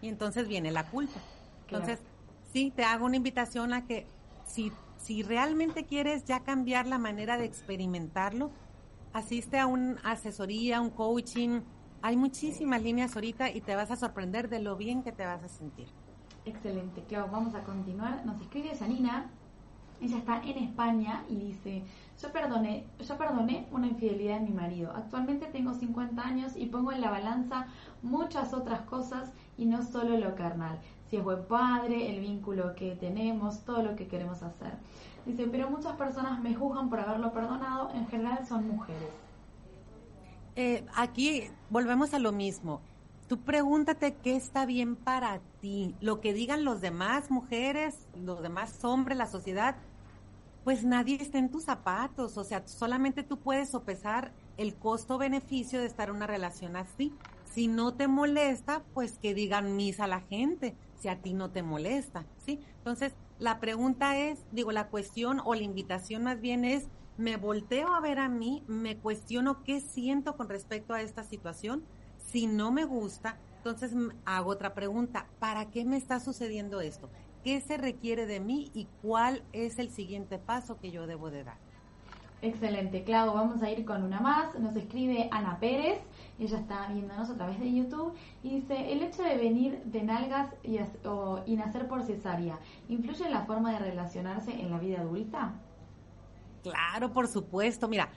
Y entonces viene la culpa. Entonces, sí, te hago una invitación a que si, si realmente quieres ya cambiar la manera de experimentarlo, asiste a una asesoría, un coaching. Hay muchísimas líneas ahorita y te vas a sorprender de lo bien que te vas a sentir. Excelente, claro, vamos a continuar. Nos escribe Sanina, ella está en España y dice, yo perdoné, yo perdoné una infidelidad de mi marido. Actualmente tengo 50 años y pongo en la balanza muchas otras cosas y no solo lo carnal. Si es buen padre, el vínculo que tenemos, todo lo que queremos hacer. Dice, pero muchas personas me juzgan por haberlo perdonado, en general son mujeres. Eh, aquí volvemos a lo mismo. Tú pregúntate qué está bien para ti. Lo que digan los demás mujeres, los demás hombres, la sociedad, pues nadie está en tus zapatos. O sea, solamente tú puedes sopesar el costo-beneficio de estar en una relación así. Si no te molesta, pues que digan misa a la gente, si a ti no te molesta, ¿sí? Entonces, la pregunta es, digo, la cuestión o la invitación más bien es, me volteo a ver a mí, me cuestiono qué siento con respecto a esta situación. Si no me gusta, entonces hago otra pregunta, ¿para qué me está sucediendo esto? ¿Qué se requiere de mí y cuál es el siguiente paso que yo debo de dar? Excelente, Claudio. Vamos a ir con una más. Nos escribe Ana Pérez. Ella está viéndonos a través de YouTube y dice, el hecho de venir de nalgas y, y nacer por cesárea, ¿influye en la forma de relacionarse en la vida adulta? Claro, por supuesto. Mira,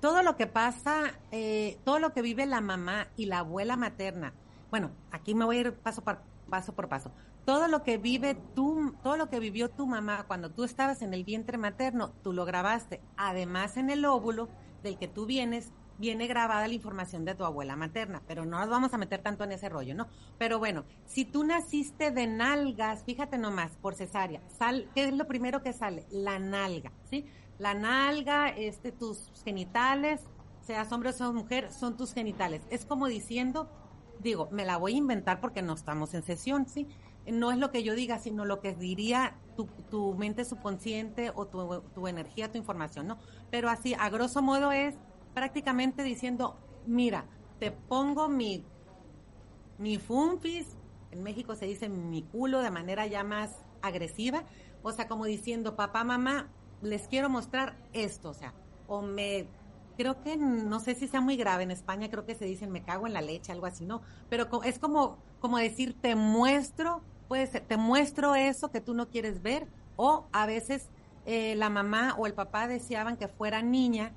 todo lo que pasa, eh, todo lo que vive la mamá y la abuela materna, bueno, aquí me voy a ir paso por paso. Por paso todo lo que vive tú, todo lo que vivió tu mamá cuando tú estabas en el vientre materno, tú lo grabaste. Además, en el óvulo del que tú vienes, viene grabada la información de tu abuela materna, pero no nos vamos a meter tanto en ese rollo, ¿no? Pero bueno, si tú naciste de nalgas, fíjate nomás, por cesárea, sal, ¿qué es lo primero que sale? La nalga, ¿sí? La nalga, este, tus genitales, seas hombre o seas mujer, son tus genitales. Es como diciendo, digo, me la voy a inventar porque no estamos en sesión, ¿sí? no es lo que yo diga, sino lo que diría tu, mente subconsciente o tu, tu, energía, tu información, ¿no? Pero así, a grosso modo es prácticamente diciendo, mira, te pongo mi, mi funfis, en México se dice mi culo de manera ya más agresiva, o sea, como diciendo, papá, mamá, les quiero mostrar esto, o sea, o me creo que no sé si sea muy grave en España creo que se dicen me cago en la leche algo así no pero es como como decir te muestro puede ser, te muestro eso que tú no quieres ver, o a veces eh, la mamá o el papá deseaban que fuera niña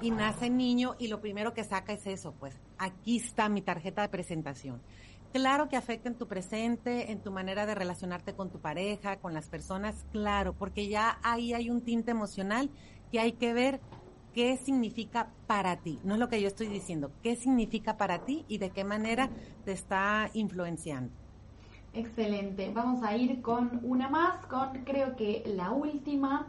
y nace niño y lo primero que saca es eso, pues aquí está mi tarjeta de presentación. Claro que afecta en tu presente, en tu manera de relacionarte con tu pareja, con las personas, claro, porque ya ahí hay un tinte emocional que hay que ver qué significa para ti. No es lo que yo estoy diciendo, qué significa para ti y de qué manera te está influenciando. Excelente. Vamos a ir con una más, con creo que la última.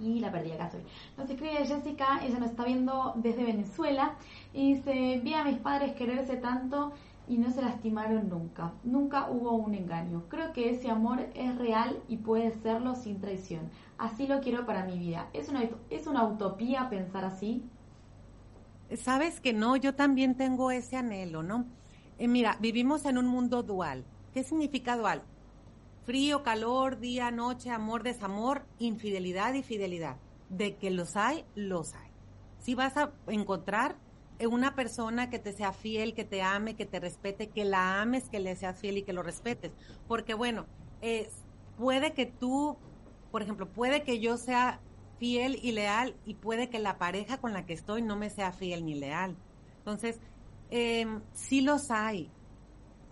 Y la perdí acá estoy. Nos escribe Jessica, ella nos está viendo desde Venezuela. Y dice, vi a mis padres quererse tanto y no se lastimaron nunca. Nunca hubo un engaño. Creo que ese amor es real y puede serlo sin traición. Así lo quiero para mi vida. ¿Es una, es una utopía pensar así? Sabes que no, yo también tengo ese anhelo, ¿no? Eh, mira, vivimos en un mundo dual ¿Qué significa dual? Frío, calor, día, noche, amor, desamor, infidelidad y fidelidad. De que los hay, los hay. Si vas a encontrar una persona que te sea fiel, que te ame, que te respete, que la ames, que le seas fiel y que lo respetes. Porque bueno, puede que tú, por ejemplo, puede que yo sea fiel y leal y puede que la pareja con la que estoy no me sea fiel ni leal. Entonces, eh, sí los hay.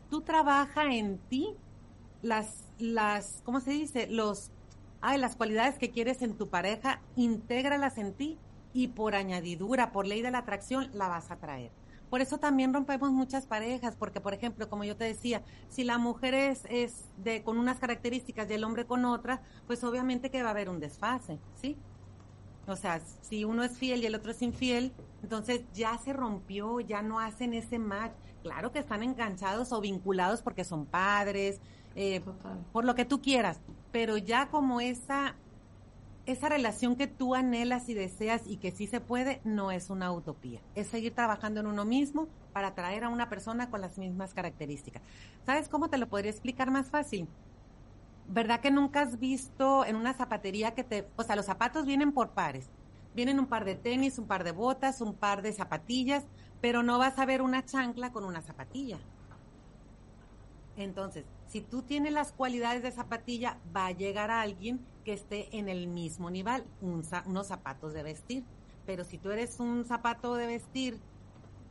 Tú trabaja en ti las, las, ¿cómo se dice? Los, ay, las cualidades que quieres en tu pareja, intégralas en ti y por añadidura, por ley de la atracción, la vas a traer. Por eso también rompemos muchas parejas, porque por ejemplo, como yo te decía, si la mujer es, es de con unas características y el hombre con otras, pues obviamente que va a haber un desfase, ¿sí? O sea, si uno es fiel y el otro es infiel, entonces ya se rompió, ya no hacen ese match. Claro que están enganchados o vinculados porque son padres, eh, por lo que tú quieras, pero ya como esa esa relación que tú anhelas y deseas y que sí se puede, no es una utopía. Es seguir trabajando en uno mismo para atraer a una persona con las mismas características. ¿Sabes cómo te lo podría explicar más fácil? ¿Verdad que nunca has visto en una zapatería que te, o sea, los zapatos vienen por pares? Vienen un par de tenis, un par de botas, un par de zapatillas, pero no vas a ver una chancla con una zapatilla. Entonces, si tú tienes las cualidades de zapatilla, va a llegar a alguien que esté en el mismo nivel, unos zapatos de vestir. Pero si tú eres un zapato de vestir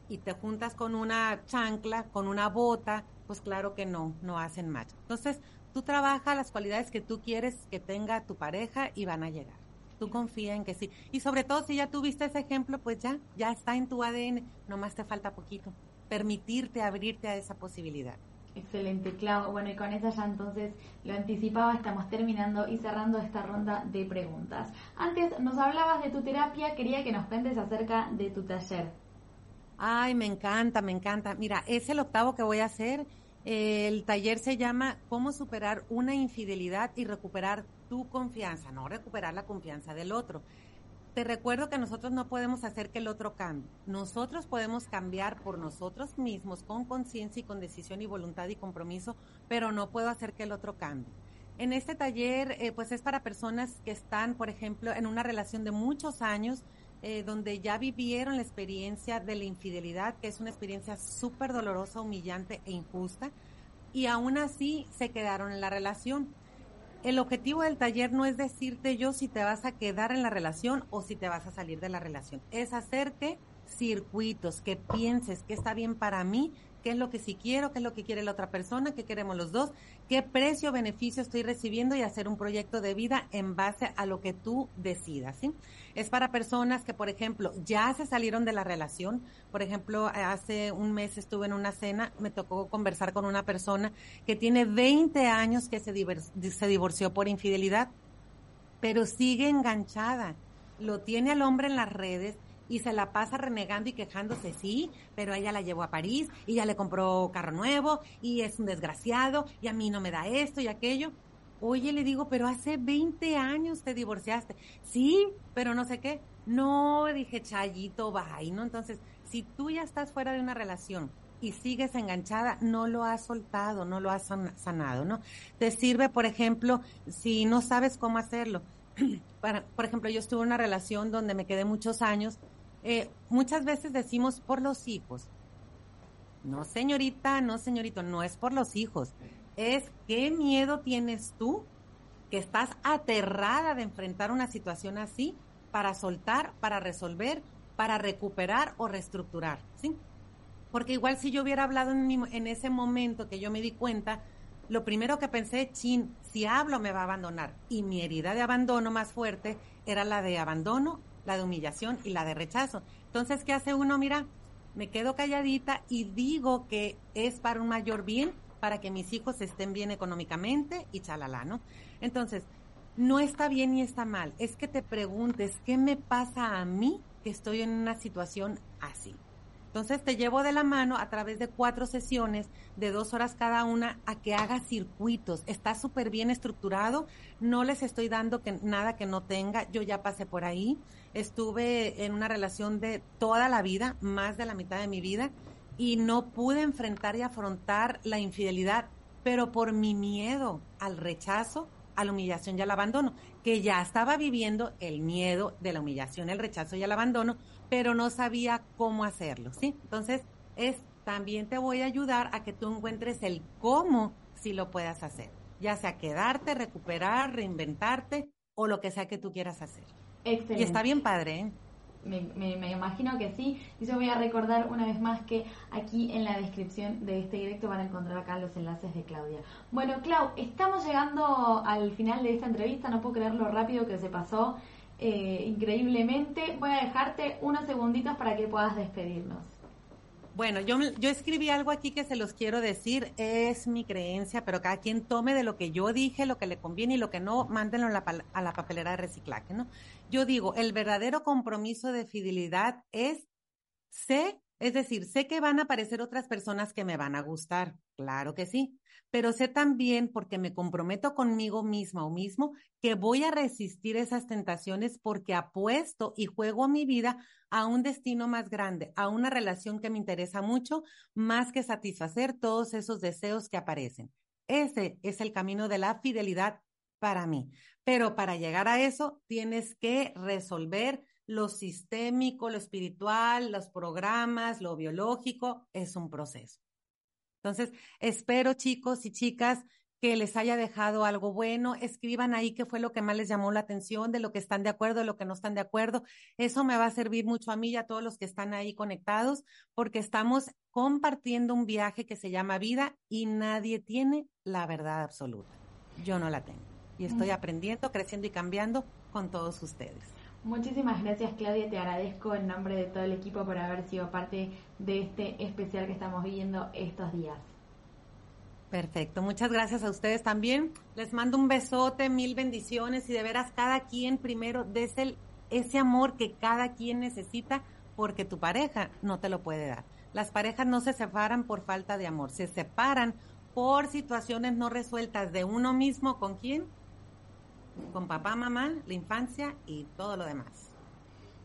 y te juntas con una chancla, con una bota, pues claro que no, no hacen match. Entonces, tú trabajas las cualidades que tú quieres que tenga tu pareja y van a llegar. Tú confía en que sí. Y sobre todo si ya tuviste ese ejemplo, pues ya, ya está en tu ADN, nomás te falta poquito. Permitirte abrirte a esa posibilidad. Excelente, Clau. Bueno, y con eso ya entonces lo anticipaba, estamos terminando y cerrando esta ronda de preguntas. Antes nos hablabas de tu terapia, quería que nos cuentes acerca de tu taller. Ay, me encanta, me encanta. Mira, es el octavo que voy a hacer. El taller se llama Cómo superar una infidelidad y recuperar tu confianza, no recuperar la confianza del otro te recuerdo que nosotros no podemos hacer que el otro cambie. Nosotros podemos cambiar por nosotros mismos con conciencia y con decisión y voluntad y compromiso, pero no puedo hacer que el otro cambie. En este taller, eh, pues es para personas que están, por ejemplo, en una relación de muchos años, eh, donde ya vivieron la experiencia de la infidelidad, que es una experiencia súper dolorosa, humillante e injusta, y aún así se quedaron en la relación el objetivo del taller no es decirte yo si te vas a quedar en la relación o si te vas a salir de la relación. Es hacerte circuitos, que pienses que está bien para mí, qué es lo que sí quiero, qué es lo que quiere la otra persona, qué queremos los dos, qué precio, beneficio estoy recibiendo y hacer un proyecto de vida en base a lo que tú decidas, ¿sí? Es para personas que, por ejemplo, ya se salieron de la relación. Por ejemplo, hace un mes estuve en una cena, me tocó conversar con una persona que tiene 20 años que se, se divorció por infidelidad, pero sigue enganchada. Lo tiene al hombre en las redes, y se la pasa renegando y quejándose, sí, pero ella la llevó a París y ya le compró carro nuevo y es un desgraciado y a mí no me da esto y aquello. Oye, le digo, pero hace 20 años te divorciaste. Sí, pero no sé qué. No, dije, chayito, bye, ¿no? Entonces, si tú ya estás fuera de una relación y sigues enganchada, no lo has soltado, no lo has sanado, ¿no? Te sirve, por ejemplo, si no sabes cómo hacerlo. por ejemplo, yo estuve en una relación donde me quedé muchos años eh, muchas veces decimos por los hijos. No, señorita, no, señorito, no es por los hijos. Es qué miedo tienes tú que estás aterrada de enfrentar una situación así para soltar, para resolver, para recuperar o reestructurar, ¿sí? Porque igual si yo hubiera hablado en, en ese momento que yo me di cuenta, lo primero que pensé, chin, si hablo me va a abandonar. Y mi herida de abandono más fuerte era la de abandono la de humillación y la de rechazo. Entonces, ¿qué hace uno? Mira, me quedo calladita y digo que es para un mayor bien, para que mis hijos estén bien económicamente y chalala, ¿no? Entonces, no está bien ni está mal, es que te preguntes, ¿qué me pasa a mí que estoy en una situación así? Entonces te llevo de la mano a través de cuatro sesiones de dos horas cada una a que hagas circuitos. Está súper bien estructurado. No les estoy dando que, nada que no tenga. Yo ya pasé por ahí. Estuve en una relación de toda la vida, más de la mitad de mi vida, y no pude enfrentar y afrontar la infidelidad, pero por mi miedo al rechazo a la humillación y al abandono, que ya estaba viviendo el miedo de la humillación, el rechazo y el abandono, pero no sabía cómo hacerlo, ¿sí? Entonces, es también te voy a ayudar a que tú encuentres el cómo si lo puedas hacer, ya sea quedarte, recuperar, reinventarte o lo que sea que tú quieras hacer. Excelente. Y está bien padre, ¿eh? Me, imagino que sí. Y yo voy a recordar una vez más que aquí en la descripción de este directo van a encontrar acá los enlaces de Claudia. Bueno, Clau, estamos llegando al final de esta entrevista. No puedo creer lo rápido que se pasó. Eh, increíblemente. Voy a dejarte unos segunditos para que puedas despedirnos. Bueno, yo, yo escribí algo aquí que se los quiero decir, es mi creencia, pero cada quien tome de lo que yo dije, lo que le conviene y lo que no, mándenlo a la, a la papelera de reciclaje, ¿no? Yo digo, el verdadero compromiso de fidelidad es, sé, es decir, sé que van a aparecer otras personas que me van a gustar, claro que sí, pero sé también, porque me comprometo conmigo misma o mismo, que voy a resistir esas tentaciones porque apuesto y juego mi vida a un destino más grande, a una relación que me interesa mucho, más que satisfacer todos esos deseos que aparecen. Ese es el camino de la fidelidad para mí. Pero para llegar a eso, tienes que resolver lo sistémico, lo espiritual, los programas, lo biológico, es un proceso. Entonces, espero chicos y chicas que les haya dejado algo bueno, escriban ahí qué fue lo que más les llamó la atención, de lo que están de acuerdo, de lo que no están de acuerdo. Eso me va a servir mucho a mí y a todos los que están ahí conectados, porque estamos compartiendo un viaje que se llama vida y nadie tiene la verdad absoluta. Yo no la tengo. Y estoy aprendiendo, creciendo y cambiando con todos ustedes. Muchísimas gracias Claudia, te agradezco en nombre de todo el equipo por haber sido parte de este especial que estamos viviendo estos días. Perfecto, muchas gracias a ustedes también. Les mando un besote, mil bendiciones y de veras cada quien primero des ese amor que cada quien necesita porque tu pareja no te lo puede dar. Las parejas no se separan por falta de amor, se separan por situaciones no resueltas de uno mismo con quién, con papá, mamá, la infancia y todo lo demás.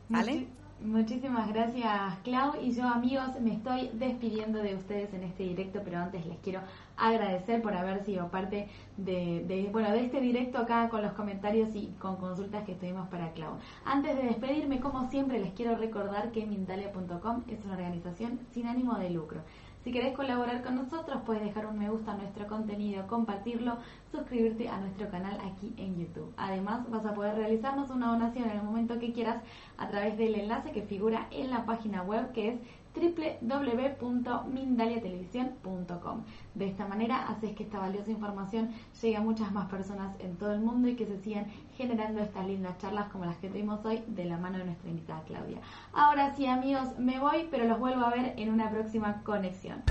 ¿Vale? muchísimas gracias, Clau. Y yo, amigos, me estoy despidiendo de ustedes en este directo, pero antes les quiero agradecer por haber sido parte de, bueno, de este directo acá con los comentarios y con consultas que tuvimos para Clau. Antes de despedirme, como siempre, les quiero recordar que Mindalia.com es una organización sin ánimo de lucro. Si querés colaborar con nosotros, puedes dejar un me gusta a nuestro contenido, compartirlo, suscribirte a nuestro canal aquí en YouTube. Además, vas a poder realizarnos una donación en el momento que quieras a través del enlace que figura en la página web que es www.mindaliatelevisión.com. De esta manera haces que esta valiosa información llegue a muchas más personas en todo el mundo y que se sigan generando estas lindas charlas como las que tuvimos hoy de la mano de nuestra invitada Claudia. Ahora sí amigos, me voy, pero los vuelvo a ver en una próxima conexión.